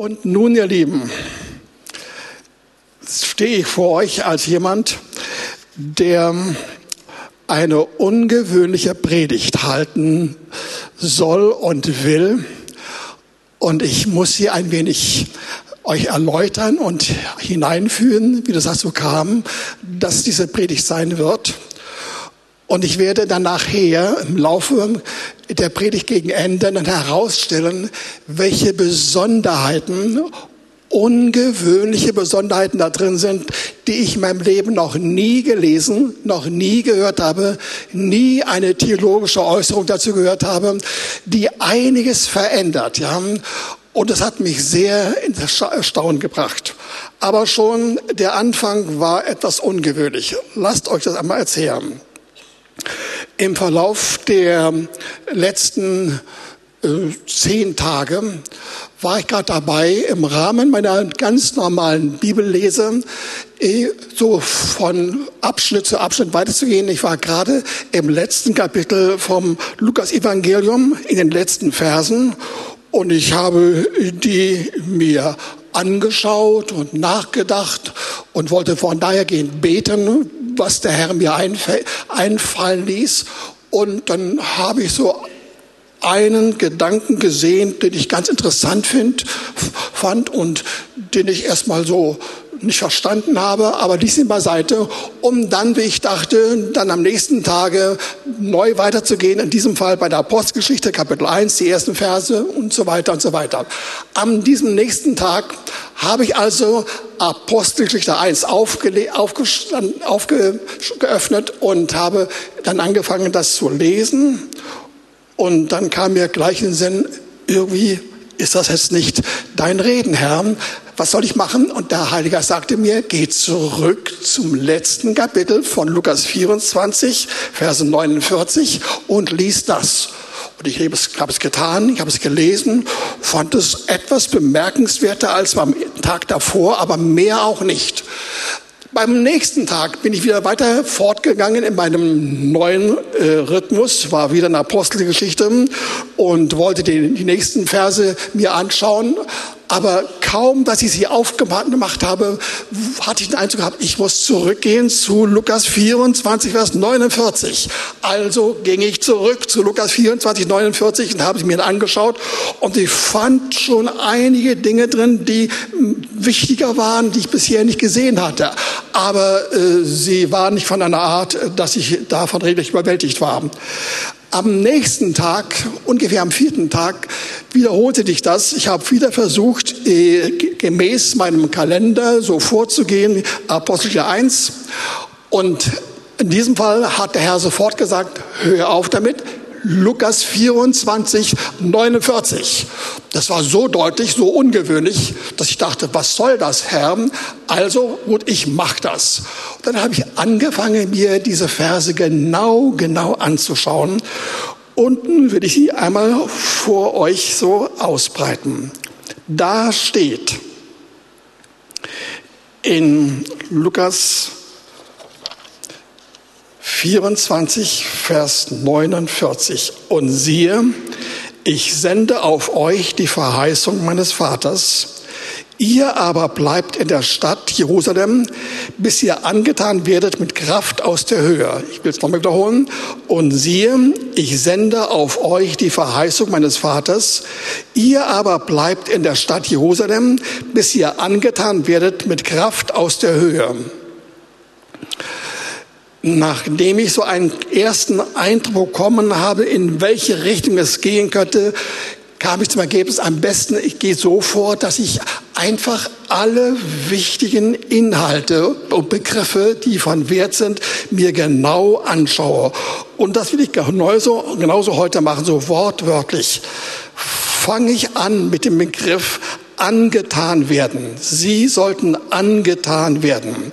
Und nun, ihr Lieben, stehe ich vor euch als jemand, der eine ungewöhnliche Predigt halten soll und will. Und ich muss sie ein wenig euch erläutern und hineinführen, wie das dazu kam, dass diese Predigt sein wird. Und ich werde dann nachher im Laufe der Predigt gegen Ende dann herausstellen, welche Besonderheiten, ungewöhnliche Besonderheiten da drin sind, die ich in meinem Leben noch nie gelesen, noch nie gehört habe, nie eine theologische Äußerung dazu gehört habe, die einiges verändert, ja. Und das hat mich sehr in Erstaunen gebracht. Aber schon der Anfang war etwas ungewöhnlich. Lasst euch das einmal erzählen. Im Verlauf der letzten äh, zehn Tage war ich gerade dabei, im Rahmen meiner ganz normalen Bibellese äh, so von Abschnitt zu Abschnitt weiterzugehen. Ich war gerade im letzten Kapitel vom Lukas-Evangelium in den letzten Versen und ich habe die mir angeschaut und nachgedacht und wollte von daher gehen beten, was der Herr mir einfallen ließ. Und dann habe ich so einen Gedanken gesehen, den ich ganz interessant find, fand und den ich erstmal so nicht verstanden habe, aber ließ ihn beiseite, um dann, wie ich dachte, dann am nächsten Tage neu weiterzugehen, in diesem Fall bei der Apostelgeschichte, Kapitel 1, die ersten Verse und so weiter und so weiter. Am diesem nächsten Tag habe ich also Apostelgeschichte 1 aufge, aufgeöffnet und habe dann angefangen, das zu lesen. Und dann kam mir gleich in den Sinn, irgendwie ist das jetzt nicht dein Reden, Herr? Was soll ich machen? Und der Heilige sagte mir, geh zurück zum letzten Kapitel von Lukas 24, Verse 49 und lies das. Und ich habe es, habe es getan, ich habe es gelesen, fand es etwas bemerkenswerter als beim Tag davor, aber mehr auch nicht. Beim nächsten Tag bin ich wieder weiter fortgegangen in meinem neuen äh, Rhythmus, war wieder eine Apostelgeschichte und wollte die, die nächsten Verse mir anschauen. Aber kaum, dass ich sie aufgemacht habe, hatte ich den Eindruck gehabt, ich muss zurückgehen zu Lukas 24, Vers 49. Also ging ich zurück zu Lukas 24, 49 und habe sie mir angeschaut und ich fand schon einige Dinge drin, die wichtiger waren, die ich bisher nicht gesehen hatte. Aber äh, sie waren nicht von einer Art, dass ich davon redlich überwältigt war. Am nächsten Tag, ungefähr am vierten Tag, wiederholte sich das. Ich habe wieder versucht, äh, gemäß meinem Kalender so vorzugehen, Apostel 1. Und in diesem Fall hat der Herr sofort gesagt, hör auf damit, Lukas 24, 49. Das war so deutlich, so ungewöhnlich, dass ich dachte, was soll das, Herr? Also gut, ich mach das. Und dann habe ich angefangen, mir diese Verse genau, genau anzuschauen. Unten will ich sie einmal vor euch so ausbreiten. Da steht in Lukas 24, Vers 49. Und siehe, ich sende auf euch die Verheißung meines Vaters. Ihr aber bleibt in der Stadt Jerusalem, bis ihr angetan werdet mit Kraft aus der Höhe. Ich will es nochmal wiederholen. Und siehe, ich sende auf euch die Verheißung meines Vaters. Ihr aber bleibt in der Stadt Jerusalem, bis ihr angetan werdet mit Kraft aus der Höhe. Nachdem ich so einen ersten Eindruck bekommen habe, in welche Richtung es gehen könnte, kam ich zum Ergebnis, am besten, ich gehe so vor, dass ich einfach alle wichtigen Inhalte und Begriffe, die von Wert sind, mir genau anschaue. Und das will ich genauso, genauso heute machen, so wortwörtlich. Fange ich an mit dem Begriff angetan werden. Sie sollten angetan werden.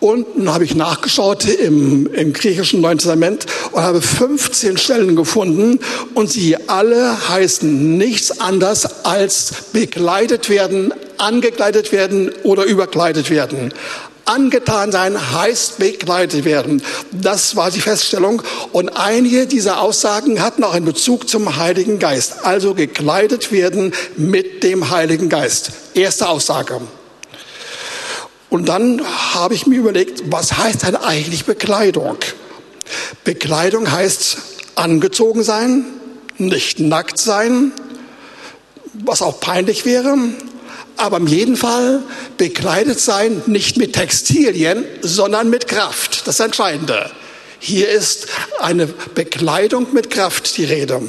Unten habe ich nachgeschaut im, im griechischen Neuen Testament und habe 15 Stellen gefunden und sie alle heißen nichts anders als bekleidet werden, angekleidet werden oder überkleidet werden. Angetan sein heißt begleitet werden. Das war die Feststellung. Und einige dieser Aussagen hatten auch einen Bezug zum Heiligen Geist. Also gekleidet werden mit dem Heiligen Geist. Erste Aussage. Und dann habe ich mir überlegt, was heißt denn eigentlich Bekleidung? Bekleidung heißt angezogen sein, nicht nackt sein, was auch peinlich wäre, aber in jedem Fall bekleidet sein, nicht mit Textilien, sondern mit Kraft. Das Entscheidende. Hier ist eine Bekleidung mit Kraft die Rede.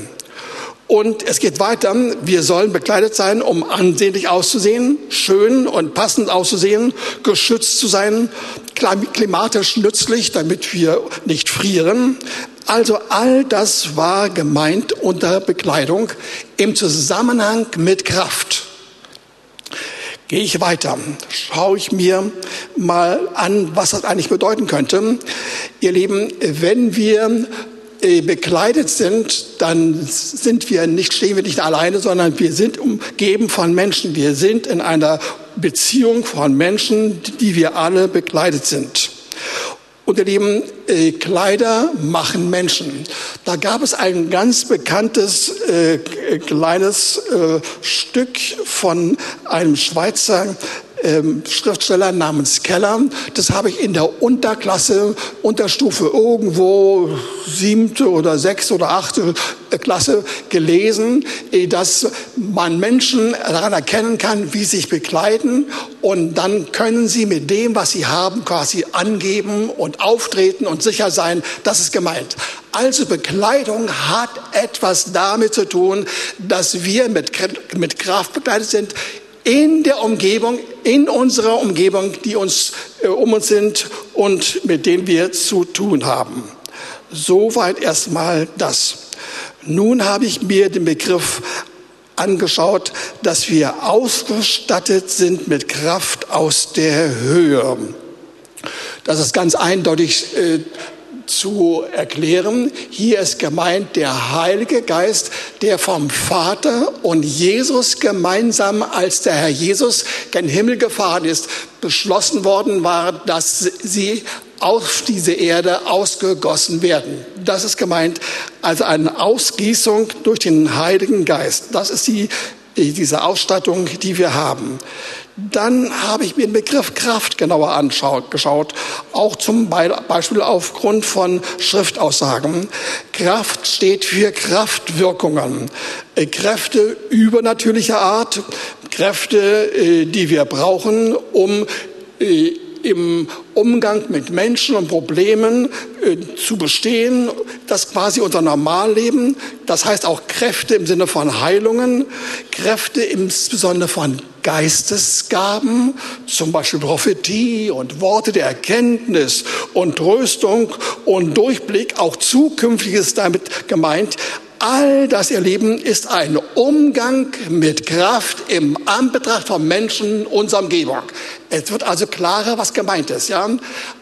Und es geht weiter. Wir sollen bekleidet sein, um ansehnlich auszusehen, schön und passend auszusehen, geschützt zu sein, klimatisch nützlich, damit wir nicht frieren. Also all das war gemeint unter Bekleidung im Zusammenhang mit Kraft. Gehe ich weiter, schaue ich mir mal an, was das eigentlich bedeuten könnte. Ihr Lieben, wenn wir bekleidet sind, dann sind wir nicht, stehen wir nicht alleine, sondern wir sind umgeben von Menschen. Wir sind in einer Beziehung von Menschen, die wir alle bekleidet sind. Und ihr Lieben, äh, Kleider machen Menschen. Da gab es ein ganz bekanntes äh, kleines äh, Stück von einem Schweizer ähm, Schriftsteller namens Keller. Das habe ich in der Unterklasse, Unterstufe irgendwo siebte oder sechste oder achte Klasse gelesen, äh, dass man Menschen daran erkennen kann, wie sie sich bekleiden und dann können sie mit dem, was sie haben, quasi angeben und auftreten und sicher sein, das ist gemeint. Also Bekleidung hat etwas damit zu tun, dass wir mit, mit Kraft bekleidet sind, in der Umgebung, in unserer Umgebung, die uns äh, um uns sind und mit denen wir zu tun haben. Soweit erstmal das. Nun habe ich mir den Begriff angeschaut, dass wir ausgestattet sind mit Kraft aus der Höhe. Das ist ganz eindeutig äh, zu erklären. Hier ist gemeint der Heilige Geist, der vom Vater und Jesus gemeinsam, als der Herr Jesus gen Himmel gefahren ist, beschlossen worden war, dass sie auf diese Erde ausgegossen werden. Das ist gemeint, also eine Ausgießung durch den Heiligen Geist. Das ist die, diese Ausstattung, die wir haben. Dann habe ich mir den Begriff Kraft genauer angeschaut, auch zum Beispiel aufgrund von Schriftaussagen. Kraft steht für Kraftwirkungen, äh, Kräfte übernatürlicher Art, Kräfte, äh, die wir brauchen, um äh, im Umgang mit Menschen und Problemen zu bestehen, das quasi unser Normalleben, das heißt auch Kräfte im Sinne von Heilungen, Kräfte insbesondere von Geistesgaben, zum Beispiel Prophetie und Worte der Erkenntnis und Tröstung und Durchblick, auch Zukünftiges damit gemeint, All das, ihr Lieben, ist ein Umgang mit Kraft im Anbetracht von Menschen unserer Umgebung. Es wird also klarer, was gemeint ist. Ja?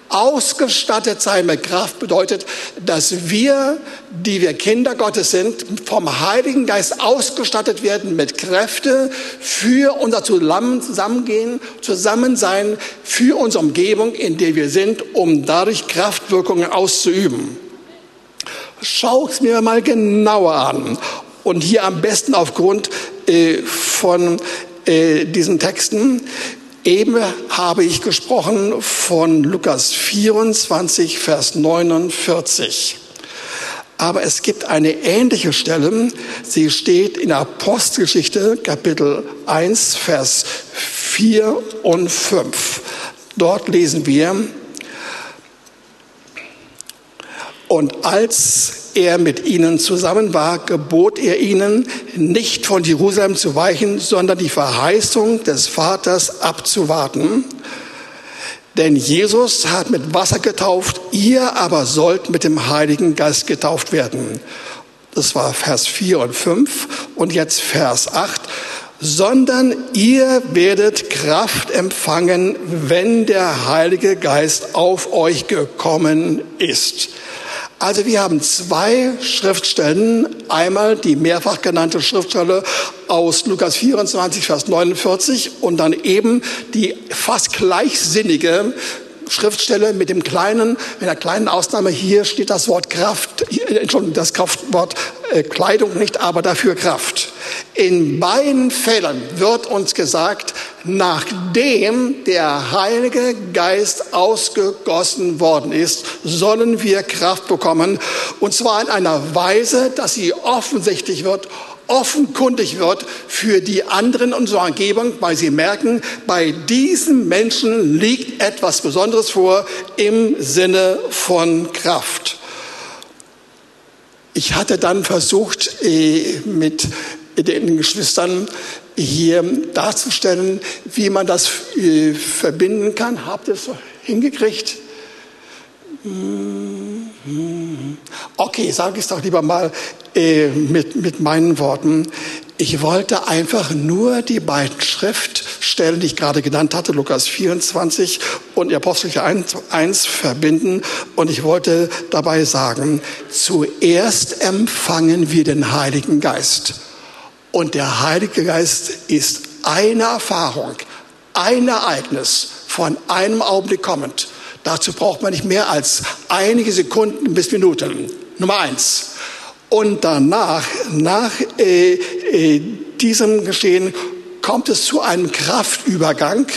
Ausgestattet sein mit Kraft bedeutet, dass wir, die wir Kinder Gottes sind, vom Heiligen Geist ausgestattet werden mit Kräfte für unser Zusammengehen, Zusammensein, für unsere Umgebung, in der wir sind, um dadurch Kraftwirkungen auszuüben. Schau es mir mal genauer an. Und hier am besten aufgrund äh, von äh, diesen Texten. Eben habe ich gesprochen von Lukas 24, Vers 49. Aber es gibt eine ähnliche Stelle. Sie steht in Apostelgeschichte, Kapitel 1, Vers 4 und 5. Dort lesen wir, Und als er mit ihnen zusammen war, gebot er ihnen, nicht von Jerusalem zu weichen, sondern die Verheißung des Vaters abzuwarten. Denn Jesus hat mit Wasser getauft, ihr aber sollt mit dem Heiligen Geist getauft werden. Das war Vers 4 und 5 und jetzt Vers 8 sondern ihr werdet Kraft empfangen, wenn der Heilige Geist auf euch gekommen ist. Also wir haben zwei Schriftstellen. Einmal die mehrfach genannte Schriftstelle aus Lukas 24, Vers 49 und dann eben die fast gleichsinnige Schriftstelle mit dem kleinen, mit einer kleinen Ausnahme. Hier steht das Wort Kraft, Entschuldigung, das Kraftwort äh, Kleidung nicht, aber dafür Kraft. In beiden Fällen wird uns gesagt, nachdem der Heilige Geist ausgegossen worden ist, sollen wir Kraft bekommen. Und zwar in einer Weise, dass sie offensichtlich wird offenkundig wird für die anderen unserer Umgebung, weil sie merken, bei diesen Menschen liegt etwas Besonderes vor im Sinne von Kraft. Ich hatte dann versucht, äh, mit den Geschwistern hier darzustellen, wie man das äh, verbinden kann. Habt ihr es hingekriegt? Okay, sage ich es doch lieber mal äh, mit, mit meinen Worten. Ich wollte einfach nur die beiden Schriftstellen, die ich gerade genannt hatte, Lukas 24 und Apostelgeschichte 1, 1 verbinden. Und ich wollte dabei sagen, zuerst empfangen wir den Heiligen Geist. Und der Heilige Geist ist eine Erfahrung, ein Ereignis von einem Augenblick kommend. Dazu braucht man nicht mehr als einige Sekunden bis Minuten. Nummer eins. Und danach, nach äh, äh, diesem Geschehen, kommt es zu einem Kraftübergang.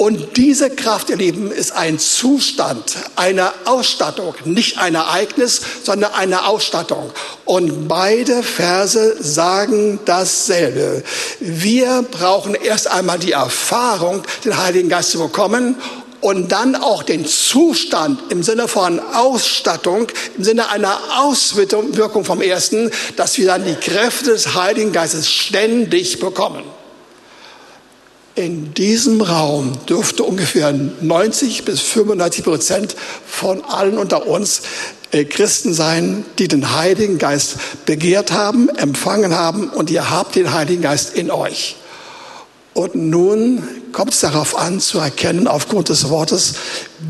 Und diese Kraft, ihr Lieben, ist ein Zustand, eine Ausstattung, nicht ein Ereignis, sondern eine Ausstattung. Und beide Verse sagen dasselbe. Wir brauchen erst einmal die Erfahrung, den Heiligen Geist zu bekommen und dann auch den Zustand im Sinne von Ausstattung, im Sinne einer Auswirkung vom Ersten, dass wir dann die Kräfte des Heiligen Geistes ständig bekommen. In diesem Raum dürfte ungefähr 90 bis 95 Prozent von allen unter uns äh, Christen sein, die den Heiligen Geist begehrt haben, empfangen haben und ihr habt den Heiligen Geist in euch. Und nun kommt es darauf an zu erkennen, aufgrund des Wortes,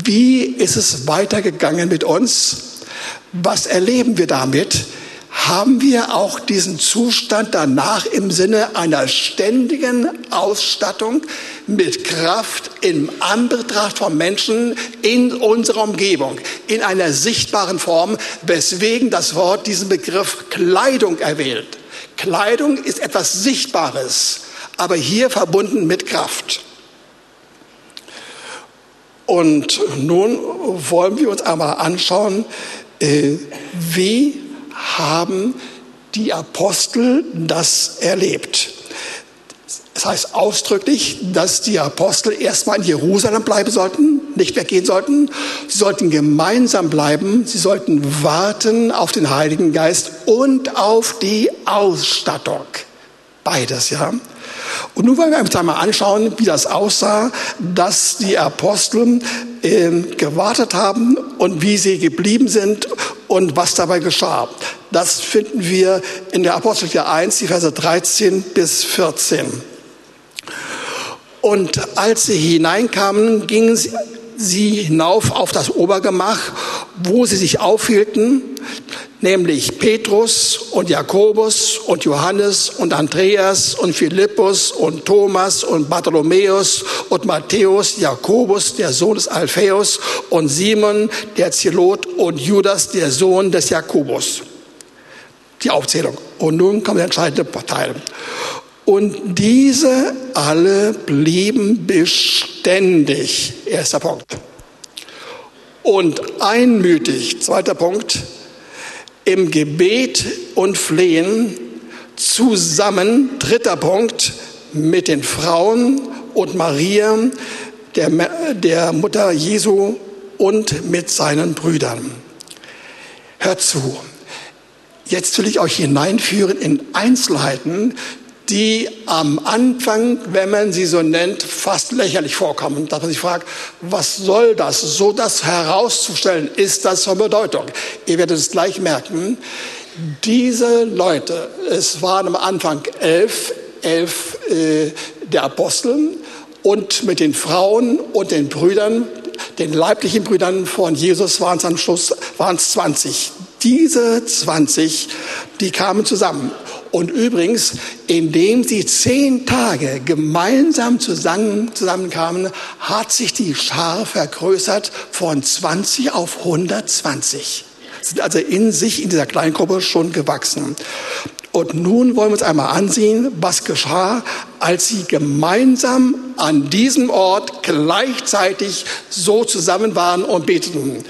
wie ist es weitergegangen mit uns? Was erleben wir damit? Haben wir auch diesen Zustand danach im Sinne einer ständigen Ausstattung mit Kraft im Anbetracht von Menschen in unserer Umgebung, in einer sichtbaren Form, weswegen das Wort diesen Begriff Kleidung erwählt. Kleidung ist etwas Sichtbares aber hier verbunden mit Kraft. Und nun wollen wir uns einmal anschauen, äh, wie haben die Apostel das erlebt. Das heißt ausdrücklich, dass die Apostel erstmal in Jerusalem bleiben sollten, nicht weggehen sollten. Sie sollten gemeinsam bleiben. Sie sollten warten auf den Heiligen Geist und auf die Ausstattung. Beides, ja. Und nun wollen wir uns einmal anschauen, wie das aussah, dass die Apostel äh, gewartet haben und wie sie geblieben sind und was dabei geschah. Das finden wir in der Apostelgeschichte 1, die Verse 13 bis 14. Und als sie hineinkamen, gingen sie, sie hinauf auf das Obergemach, wo sie sich aufhielten nämlich Petrus und Jakobus und Johannes und Andreas und Philippus und Thomas und Bartholomäus und Matthäus, Jakobus, der Sohn des Alphaeus und Simon, der Zelot und Judas, der Sohn des Jakobus. Die Aufzählung. Und nun kommt der entscheidende Teil. Und diese alle blieben beständig. Erster Punkt. Und einmütig. Zweiter Punkt im Gebet und Flehen zusammen, dritter Punkt, mit den Frauen und Maria, der, der Mutter Jesu und mit seinen Brüdern. Hört zu. Jetzt will ich euch hineinführen in Einzelheiten, die am Anfang, wenn man sie so nennt, fast lächerlich vorkommen. Dass man sich fragt, was soll das? So das herauszustellen, ist das von Bedeutung. Ihr werdet es gleich merken. Diese Leute, es waren am Anfang elf, elf äh, der Apostel und mit den Frauen und den Brüdern, den leiblichen Brüdern von Jesus waren es am Schluss waren es 20. Diese 20, die kamen zusammen. Und übrigens, indem sie zehn Tage gemeinsam zusammen, zusammenkamen, hat sich die Schar vergrößert von 20 auf 120. Sind also in sich, in dieser Kleingruppe schon gewachsen. Und nun wollen wir uns einmal ansehen, was geschah, als sie gemeinsam an diesem Ort gleichzeitig so zusammen waren und beteten.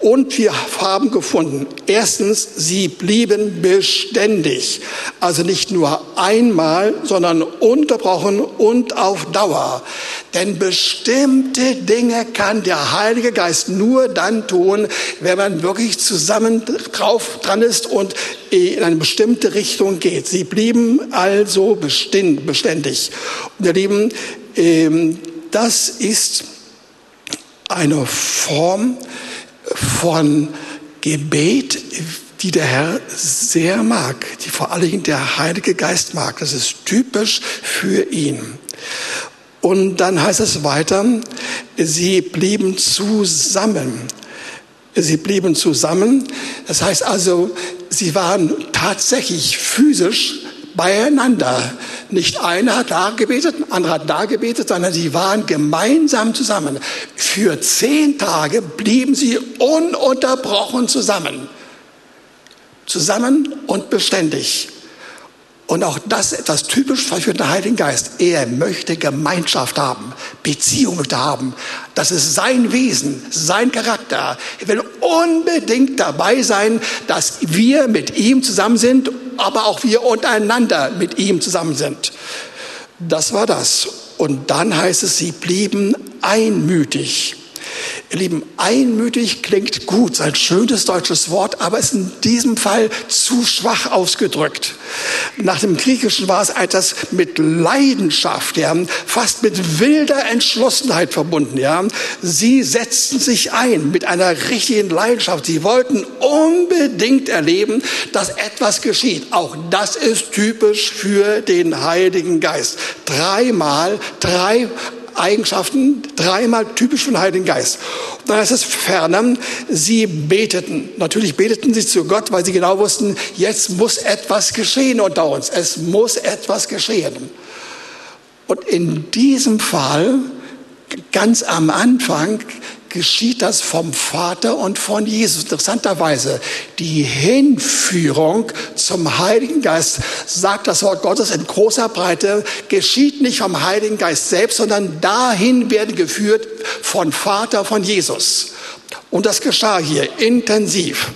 Und wir haben gefunden, erstens, sie blieben beständig. Also nicht nur einmal, sondern unterbrochen und auf Dauer. Denn bestimmte Dinge kann der Heilige Geist nur dann tun, wenn man wirklich zusammen drauf dran ist und in eine bestimmte Richtung geht. Sie blieben also beständig. Und ihr Lieben, ähm, das ist eine Form, von Gebet, die der Herr sehr mag, die vor allen Dingen der Heilige Geist mag. Das ist typisch für ihn. Und dann heißt es weiter, sie blieben zusammen. Sie blieben zusammen. Das heißt also, sie waren tatsächlich physisch beieinander. Nicht einer hat da gebetet, ein anderer hat da gebetet, sondern sie waren gemeinsam zusammen. Für zehn Tage blieben sie ununterbrochen zusammen. Zusammen und beständig. Und auch das ist etwas typisch für den Heiligen Geist. Er möchte Gemeinschaft haben, Beziehung haben. Das ist sein Wesen, sein Charakter. Er will unbedingt dabei sein, dass wir mit ihm zusammen sind, aber auch wir untereinander mit ihm zusammen sind. Das war das. Und dann heißt es, sie blieben einmütig. Ihr Lieben, einmütig klingt gut, ist ein schönes deutsches Wort, aber ist in diesem Fall zu schwach ausgedrückt. Nach dem Griechischen war es etwas mit Leidenschaft, ja, fast mit wilder Entschlossenheit verbunden. Ja. Sie setzten sich ein mit einer richtigen Leidenschaft. Sie wollten unbedingt erleben, dass etwas geschieht. Auch das ist typisch für den Heiligen Geist. Dreimal, drei Eigenschaften, dreimal typisch für den Heiligen Geist. Und dann heißt es ferner, sie beteten. Natürlich beteten sie zu Gott, weil sie genau wussten, jetzt muss etwas geschehen unter uns. Es muss etwas geschehen. Und in diesem Fall, ganz am Anfang, geschieht das vom Vater und von Jesus. Interessanterweise, die Hinführung zum Heiligen Geist, sagt das Wort Gottes in großer Breite, geschieht nicht vom Heiligen Geist selbst, sondern dahin werden geführt von Vater, von Jesus. Und das geschah hier intensiv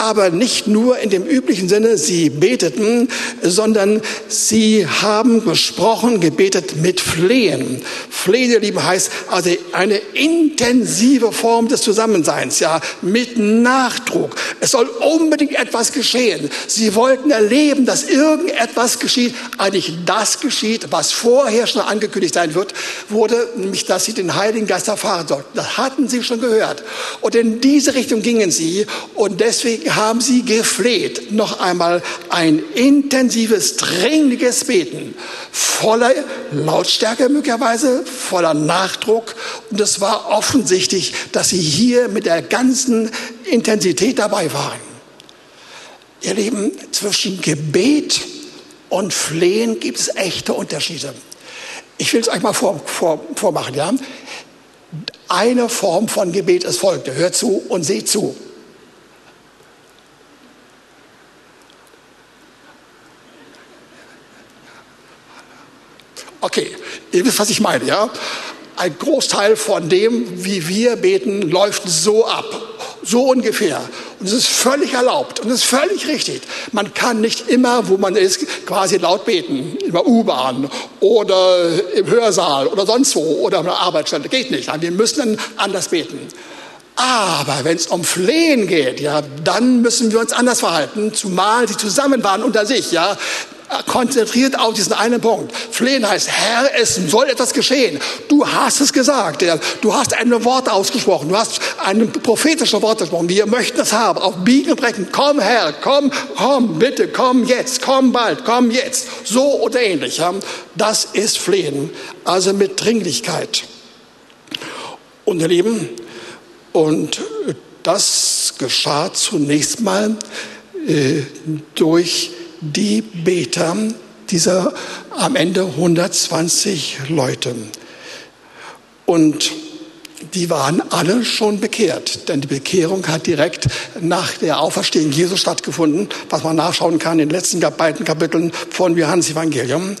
aber nicht nur in dem üblichen Sinne, sie beteten, sondern sie haben gesprochen, gebetet mit Flehen. Flehen, ihr Lieben, heißt also eine intensive Form des Zusammenseins, ja, mit Nachdruck. Es soll unbedingt etwas geschehen. Sie wollten erleben, dass irgendetwas geschieht, eigentlich das geschieht, was vorher schon angekündigt sein wird, wurde, nämlich, dass sie den Heiligen Geist erfahren sollten. Das hatten sie schon gehört. Und in diese Richtung gingen sie und deswegen haben sie gefleht. Noch einmal ein intensives, dringliches Beten, voller Lautstärke möglicherweise, voller Nachdruck. Und es war offensichtlich, dass sie hier mit der ganzen Intensität dabei waren. Ihr Lieben, zwischen Gebet und Flehen gibt es echte Unterschiede. Ich will es euch mal vor, vor, vormachen. Ja? Eine Form von Gebet ist folgende. Hört zu und seht zu. Okay, ihr wisst, was ich meine, ja? Ein Großteil von dem, wie wir beten, läuft so ab. So ungefähr. Und es ist völlig erlaubt und es ist völlig richtig. Man kann nicht immer, wo man ist, quasi laut beten. Der U-Bahn oder im Hörsaal oder sonst wo oder an der Arbeitsstelle. Geht nicht. Wir müssen anders beten. Aber wenn es um Flehen geht, ja, dann müssen wir uns anders verhalten, zumal sie zusammen waren unter sich, ja konzentriert auf diesen einen Punkt. Flehen heißt, Herr, es soll etwas geschehen. Du hast es gesagt. Du hast ein Wort ausgesprochen. Du hast ein prophetisches Wort gesprochen. Wir möchten es haben. Auf Biegen Brechen. Komm, Herr, komm, komm, bitte, komm jetzt, komm bald, komm jetzt. So oder ähnlich. Das ist Flehen. Also mit Dringlichkeit. Und ihr Lieben, und das geschah zunächst mal äh, durch die Beter dieser am Ende 120 Leute. Und die waren alle schon bekehrt, denn die Bekehrung hat direkt nach der Auferstehung Jesu stattgefunden, was man nachschauen kann in den letzten beiden Kapiteln von Johannes Evangelium.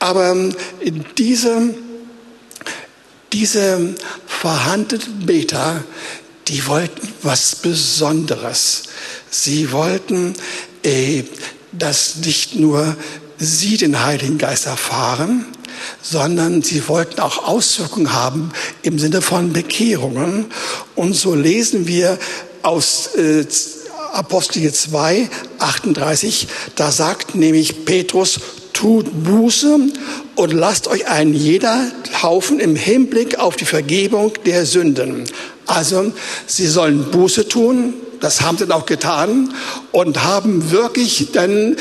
Aber diese, diese verhandelten Beter, die wollten was Besonderes. Sie wollten, äh, dass nicht nur sie den Heiligen Geist erfahren, sondern sie wollten auch Auswirkungen haben im Sinne von Bekehrungen. Und so lesen wir aus äh, Apostel 2, 38, da sagt nämlich Petrus, tut Buße und lasst euch einen jeder taufen im Hinblick auf die Vergebung der Sünden. Also, sie sollen Buße tun, das haben sie dann auch getan und haben wirklich dann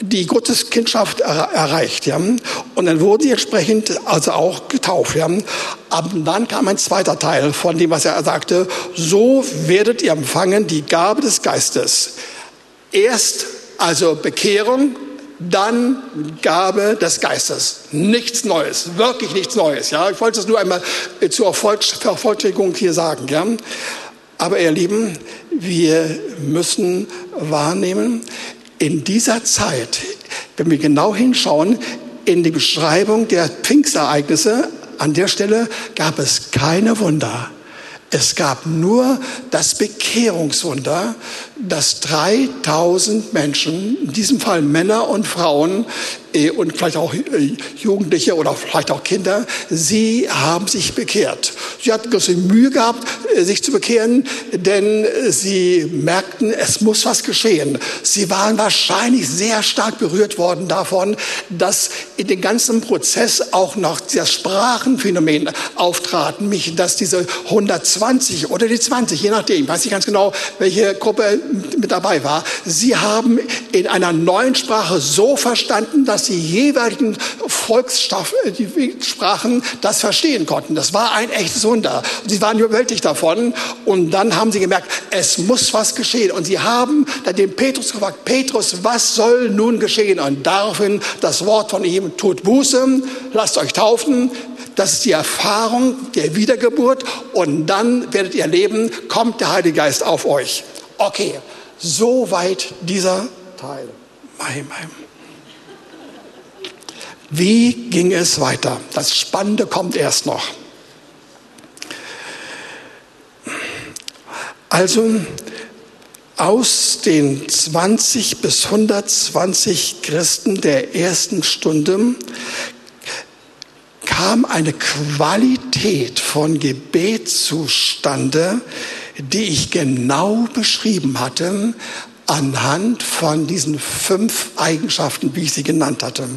die Gotteskindschaft erreicht. Ja. Und dann wurden sie entsprechend also auch getauft. Ja. Aber dann kam ein zweiter Teil von dem, was er sagte. So werdet ihr empfangen die Gabe des Geistes. Erst also Bekehrung, dann Gabe des Geistes. Nichts Neues, wirklich nichts Neues. Ja. Ich wollte es nur einmal zur Vervollständigung hier sagen. Ja. Aber ihr Lieben, wir müssen wahrnehmen, in dieser Zeit, wenn wir genau hinschauen, in die Beschreibung der Pfingstereignisse, an der Stelle gab es keine Wunder. Es gab nur das Bekehrungswunder, dass 3000 Menschen, in diesem Fall Männer und Frauen, äh, und vielleicht auch äh, Jugendliche oder vielleicht auch Kinder, sie haben sich bekehrt. Sie hatten große Mühe gehabt, äh, sich zu bekehren, denn sie merkten, es muss was geschehen. Sie waren wahrscheinlich sehr stark berührt worden davon, dass in dem ganzen Prozess auch noch das Sprachenphänomen auftraten, mich, dass diese 120 oder die 20, je nachdem, weiß ich ganz genau, welche Gruppe mit dabei war, sie haben in einer neuen Sprache so verstanden, dass die jeweiligen Volkssprachen das verstehen konnten. Das war ein echtes Wunder. Und sie waren überwältigt davon. Und dann haben sie gemerkt, es muss was geschehen. Und sie haben dann den Petrus gefragt, Petrus, was soll nun geschehen? Und daraufhin das Wort von ihm, tut Buße, lasst euch taufen. Das ist die Erfahrung der Wiedergeburt. Und dann werdet ihr leben, kommt der Heilige Geist auf euch. Okay, soweit dieser Teil. Mein, mein. Wie ging es weiter? Das Spannende kommt erst noch. Also aus den 20 bis 120 Christen der ersten Stunde kam eine Qualität von Gebet zustande, die ich genau beschrieben hatte anhand von diesen fünf Eigenschaften, wie ich sie genannt hatte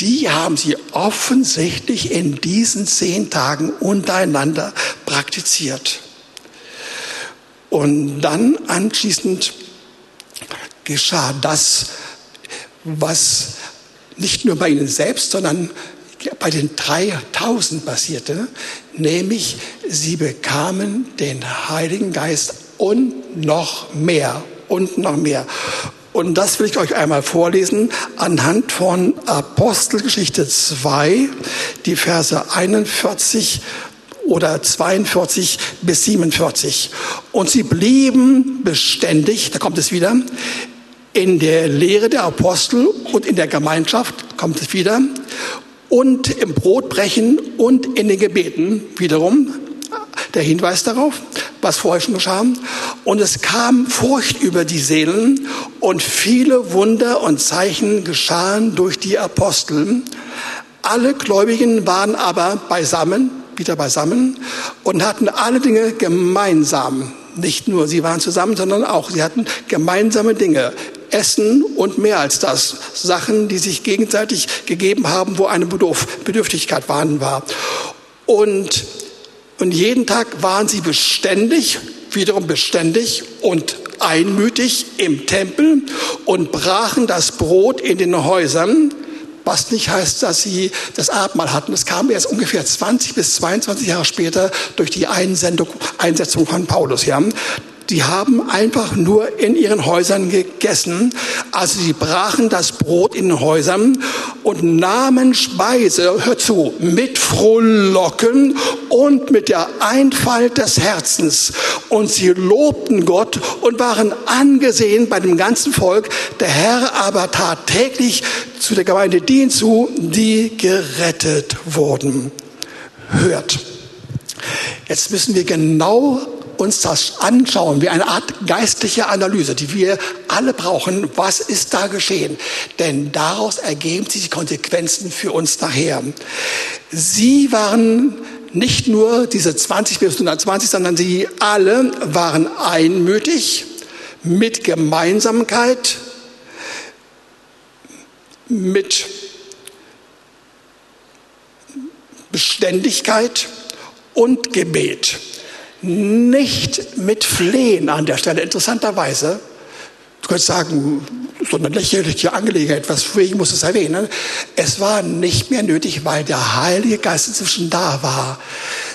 die haben sie offensichtlich in diesen zehn Tagen untereinander praktiziert. Und dann anschließend geschah das, was nicht nur bei ihnen selbst, sondern bei den 3000 passierte, nämlich sie bekamen den Heiligen Geist und noch mehr und noch mehr. Und das will ich euch einmal vorlesen anhand von Apostelgeschichte 2, die Verse 41 oder 42 bis 47. Und sie blieben beständig, da kommt es wieder, in der Lehre der Apostel und in der Gemeinschaft, kommt es wieder, und im Brotbrechen und in den Gebeten wiederum, der Hinweis darauf, was vorher schon geschah. Und es kam Furcht über die Seelen und viele Wunder und Zeichen geschahen durch die Apostel. Alle Gläubigen waren aber beisammen, wieder beisammen und hatten alle Dinge gemeinsam. Nicht nur sie waren zusammen, sondern auch sie hatten gemeinsame Dinge. Essen und mehr als das. Sachen, die sich gegenseitig gegeben haben, wo eine Bedürftigkeit vorhanden war. Und und jeden Tag waren sie beständig, wiederum beständig und einmütig im Tempel und brachen das Brot in den Häusern, was nicht heißt, dass sie das Abendmahl hatten. Das kam erst ungefähr 20 bis 22 Jahre später durch die Einsendung, Einsetzung von Paulus. Ja. Die haben einfach nur in ihren Häusern gegessen. Also sie brachen das Brot in den Häusern und nahmen Speise, hör zu, mit Frohlocken und mit der Einfalt des Herzens. Und sie lobten Gott und waren angesehen bei dem ganzen Volk. Der Herr aber tat täglich zu der Gemeinde die hinzu, die gerettet wurden. Hört. Jetzt müssen wir genau uns das anschauen, wie eine Art geistliche Analyse, die wir alle brauchen. Was ist da geschehen? Denn daraus ergeben sich die Konsequenzen für uns nachher. Sie waren nicht nur diese 20 bis 120, sondern sie alle waren einmütig mit Gemeinsamkeit, mit Beständigkeit und Gebet. Nicht mit Flehen an der Stelle. Interessanterweise, du könntest sagen, so eine lächerliche Angelegenheit, was ich muss es erwähnen. Es war nicht mehr nötig, weil der Heilige Geist inzwischen da war.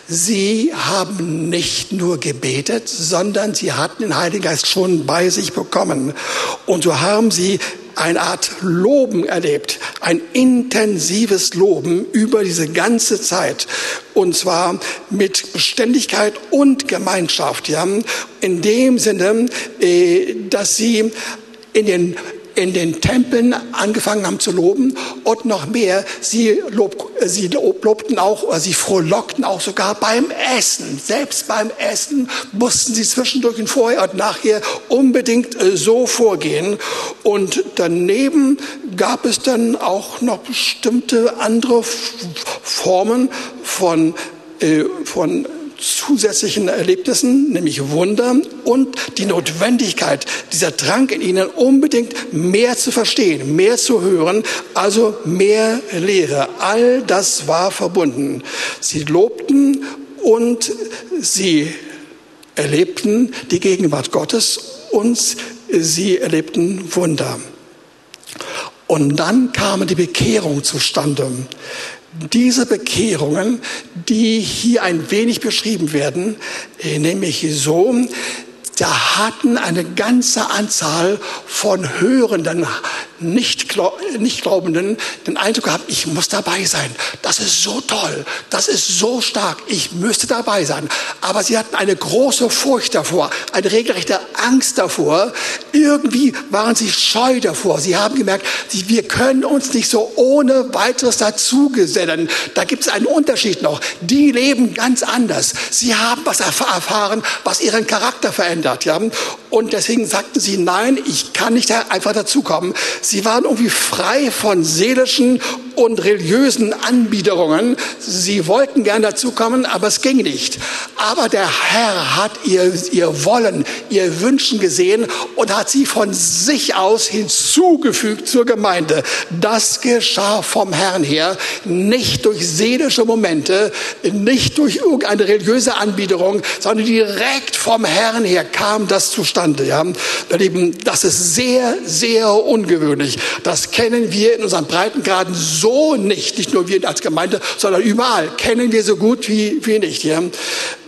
Sie haben nicht nur gebetet, sondern sie hatten den Heiligen Geist schon bei sich bekommen. Und so haben sie eine Art Loben erlebt, ein intensives Loben über diese ganze Zeit. Und zwar mit Beständigkeit und Gemeinschaft. Ja? In dem Sinne, äh, dass sie in den in den Tempeln angefangen haben zu loben und noch mehr, sie, lob, sie lobten auch, oder sie frohlockten auch sogar beim Essen. Selbst beim Essen mussten sie zwischendurch und vorher und nachher unbedingt äh, so vorgehen. Und daneben gab es dann auch noch bestimmte andere Formen von, äh, von zusätzlichen Erlebnissen, nämlich Wunder und die Notwendigkeit, dieser Drang in ihnen unbedingt mehr zu verstehen, mehr zu hören, also mehr Lehre. All das war verbunden. Sie lobten und sie erlebten die Gegenwart Gottes und sie erlebten Wunder. Und dann kam die Bekehrung zustande diese Bekehrungen, die hier ein wenig beschrieben werden, äh, nämlich so, da hatten eine ganze Anzahl von Hörenden nicht, nicht Glaubenden den Eindruck gehabt, ich muss dabei sein. Das ist so toll, das ist so stark, ich müsste dabei sein. Aber sie hatten eine große Furcht davor, eine regelrechte Angst davor. Irgendwie waren sie scheu davor. Sie haben gemerkt, wir können uns nicht so ohne weiteres dazugesellen. Da gibt es einen Unterschied noch. Die leben ganz anders. Sie haben was erfahren, was ihren Charakter verändert. Ja? Und deswegen sagten sie, nein, ich kann nicht einfach dazukommen. Sie waren irgendwie frei von seelischen und religiösen Anbiederungen. Sie wollten gern dazukommen, aber es ging nicht. Aber der Herr hat ihr, ihr Wollen, ihr Wünschen gesehen und hat sie von sich aus hinzugefügt zur Gemeinde. Das geschah vom Herrn her, nicht durch seelische Momente, nicht durch irgendeine religiöse Anbiederung, sondern direkt vom Herrn her kam das zustande. Ja? Lieben, das ist sehr, sehr ungewöhnlich. Das kennen wir in unseren Breitengraden so nicht. Nicht nur wir als Gemeinde, sondern überall kennen wir so gut wie, wie nicht. Ja?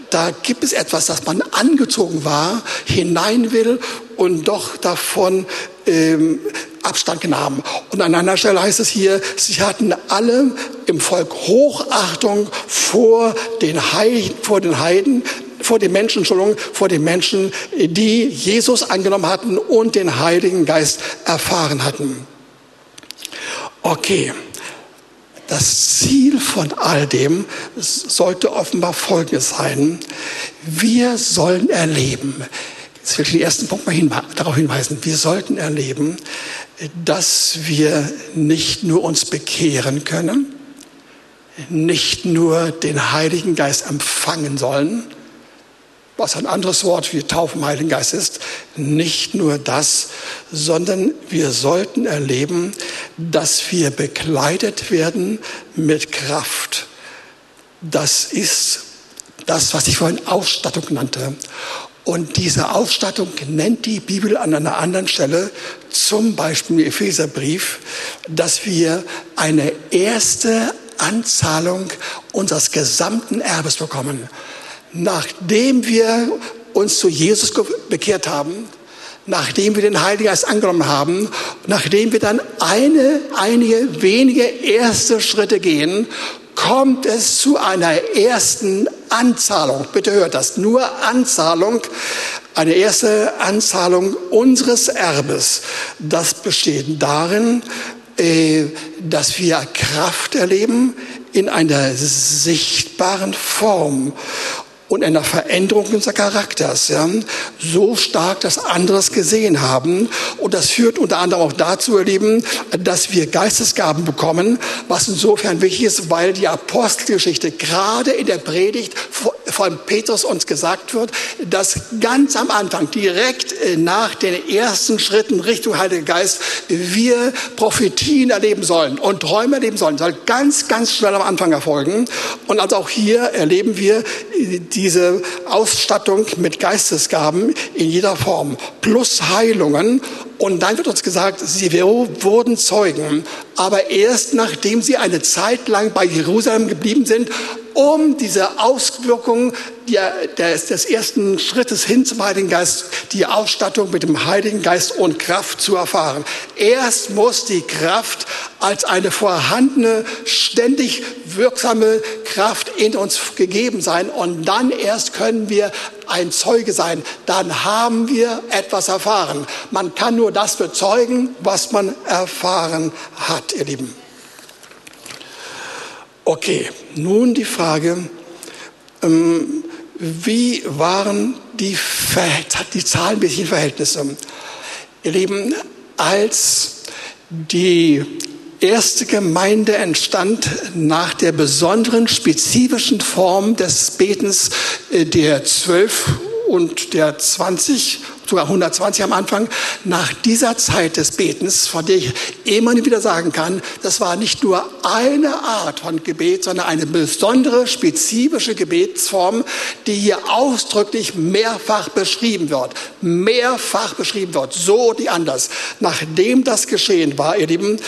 Da gibt es etwas, dass man angezogen war, hinein will und doch davon ähm, Abstand nahm. Und an einer Stelle heißt es hier, sie hatten alle im Volk Hochachtung vor den Heiden, vor den Heiden vor den Menschen, Entschuldigung, vor den Menschen, die Jesus angenommen hatten und den Heiligen Geist erfahren hatten. Okay. Das Ziel von all dem sollte offenbar Folgendes sein. Wir sollen erleben, jetzt will ich den ersten Punkt mal hin, darauf hinweisen, wir sollten erleben, dass wir nicht nur uns bekehren können, nicht nur den Heiligen Geist empfangen sollen, was ein anderes Wort für Taufe im Heiligen Geist ist, nicht nur das, sondern wir sollten erleben, dass wir bekleidet werden mit Kraft. Das ist das, was ich vorhin Ausstattung nannte. Und diese Ausstattung nennt die Bibel an einer anderen Stelle, zum Beispiel im Epheserbrief, dass wir eine erste Anzahlung unseres gesamten Erbes bekommen nachdem wir uns zu Jesus bekehrt haben, nachdem wir den Heiligen Geist angenommen haben, nachdem wir dann eine, einige wenige erste Schritte gehen, kommt es zu einer ersten Anzahlung. Bitte hört das, nur Anzahlung, eine erste Anzahlung unseres Erbes. Das besteht darin, äh, dass wir Kraft erleben in einer sichtbaren Form und einer Veränderung unseres Charakters. Ja? So stark, dass anderes gesehen haben. Und das führt unter anderem auch dazu, ihr Lieben, dass wir Geistesgaben bekommen, was insofern wichtig ist, weil die Apostelgeschichte gerade in der Predigt von Petrus uns gesagt wird, dass ganz am Anfang, direkt äh, nach den ersten Schritten Richtung Heiliger Geist, wir Prophetien erleben sollen und Träume erleben sollen. Das soll ganz, ganz schnell am Anfang erfolgen. Und also auch hier erleben wir diese Ausstattung mit Geistesgaben in jeder Form, plus Heilungen. Und dann wird uns gesagt, sie wurden Zeugen, aber erst nachdem sie eine Zeit lang bei Jerusalem geblieben sind um diese Auswirkungen des, des ersten Schrittes hin zum Heiligen Geist, die Ausstattung mit dem Heiligen Geist und Kraft zu erfahren. Erst muss die Kraft als eine vorhandene, ständig wirksame Kraft in uns gegeben sein und dann erst können wir ein Zeuge sein. Dann haben wir etwas erfahren. Man kann nur das bezeugen, was man erfahren hat, ihr Lieben. Okay, nun die Frage, ähm, wie waren die, die zahlenmäßigen Verhältnisse? Ihr Lieben, als die erste Gemeinde entstand nach der besonderen spezifischen Form des Betens äh, der zwölf und der zwanzig sogar 120 am Anfang, nach dieser Zeit des Betens, von der ich immer wieder sagen kann, das war nicht nur eine Art von Gebet, sondern eine besondere, spezifische Gebetsform, die hier ausdrücklich mehrfach beschrieben wird. Mehrfach beschrieben wird, so und anders. Nachdem das geschehen war, ihr Lieben,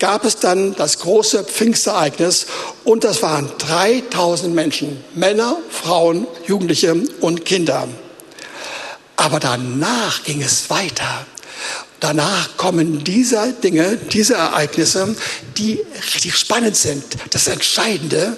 gab es dann das große Pfingstereignis und das waren 3000 Menschen, Männer, Frauen, Jugendliche und Kinder. Aber danach ging es weiter. Danach kommen diese Dinge, diese Ereignisse, die richtig spannend sind. Das Entscheidende.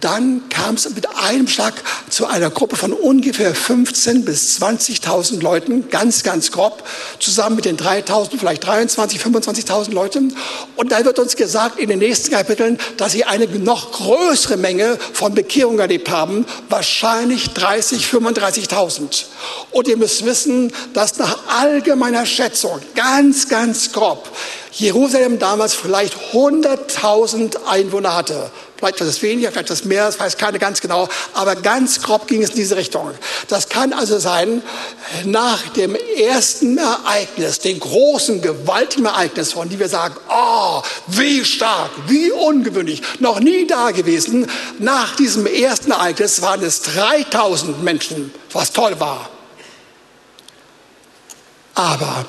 Dann kam es mit einem Schlag zu einer Gruppe von ungefähr 15 bis 20.000 Leuten, ganz, ganz grob, zusammen mit den 3.000, vielleicht 23, 25.000 Leuten. Und da wird uns gesagt in den nächsten Kapiteln, dass sie eine noch größere Menge von Bekehrungen erlebt haben, wahrscheinlich 30, 35.000. Und ihr müsst wissen, dass nach allgemeiner Schätzung ganz, ganz grob. Jerusalem damals vielleicht 100.000 Einwohner hatte. Vielleicht etwas weniger, vielleicht etwas mehr, das weiß keiner ganz genau. Aber ganz grob ging es in diese Richtung. Das kann also sein, nach dem ersten Ereignis, dem großen, gewaltigen Ereignis, von dem wir sagen, oh, wie stark, wie ungewöhnlich, noch nie da gewesen. Nach diesem ersten Ereignis waren es 3000 Menschen, was toll war. Aber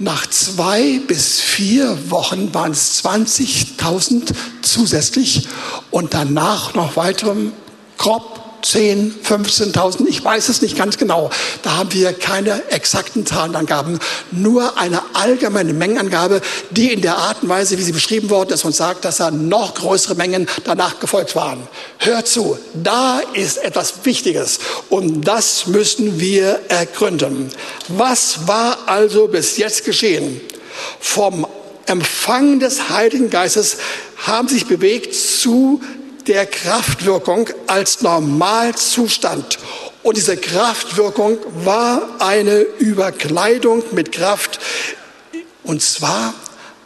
nach zwei bis vier Wochen waren es 20.000 zusätzlich und danach noch weitere grob 10, 15.000, ich weiß es nicht ganz genau. Da haben wir keine exakten Zahlenangaben, nur eine allgemeine Mengenangabe, die in der Art und Weise, wie sie beschrieben worden ist, uns sagt, dass da noch größere Mengen danach gefolgt waren. Hört zu, da ist etwas Wichtiges und das müssen wir ergründen. Was war also bis jetzt geschehen? Vom Empfang des Heiligen Geistes haben sich bewegt zu der Kraftwirkung als Normalzustand. Und diese Kraftwirkung war eine Überkleidung mit Kraft, und zwar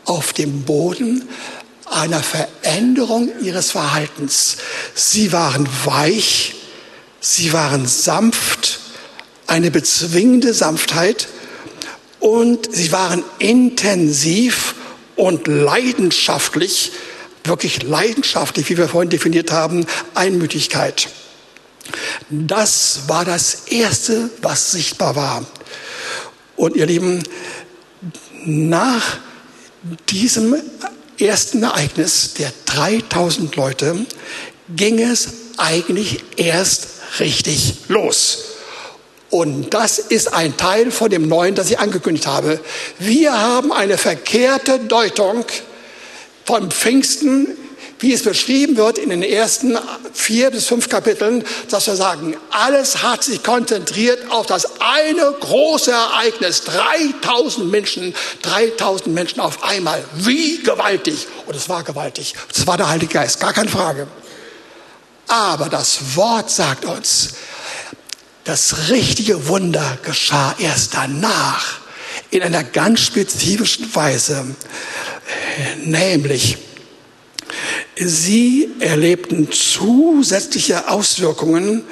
auf dem Boden einer Veränderung ihres Verhaltens. Sie waren weich, sie waren sanft, eine bezwingende Sanftheit und sie waren intensiv und leidenschaftlich wirklich leidenschaftlich, wie wir vorhin definiert haben, Einmütigkeit. Das war das Erste, was sichtbar war. Und ihr Lieben, nach diesem ersten Ereignis der 3000 Leute ging es eigentlich erst richtig los. Und das ist ein Teil von dem Neuen, das ich angekündigt habe. Wir haben eine verkehrte Deutung von Pfingsten wie es beschrieben wird in den ersten vier bis fünf Kapiteln, dass wir sagen, alles hat sich konzentriert auf das eine große Ereignis. 3000 Menschen, 3000 Menschen auf einmal. Wie gewaltig. Und es war gewaltig. Es war der Heilige Geist, gar keine Frage. Aber das Wort sagt uns, das richtige Wunder geschah erst danach in einer ganz spezifischen Weise, nämlich Sie erlebten zusätzliche Auswirkungen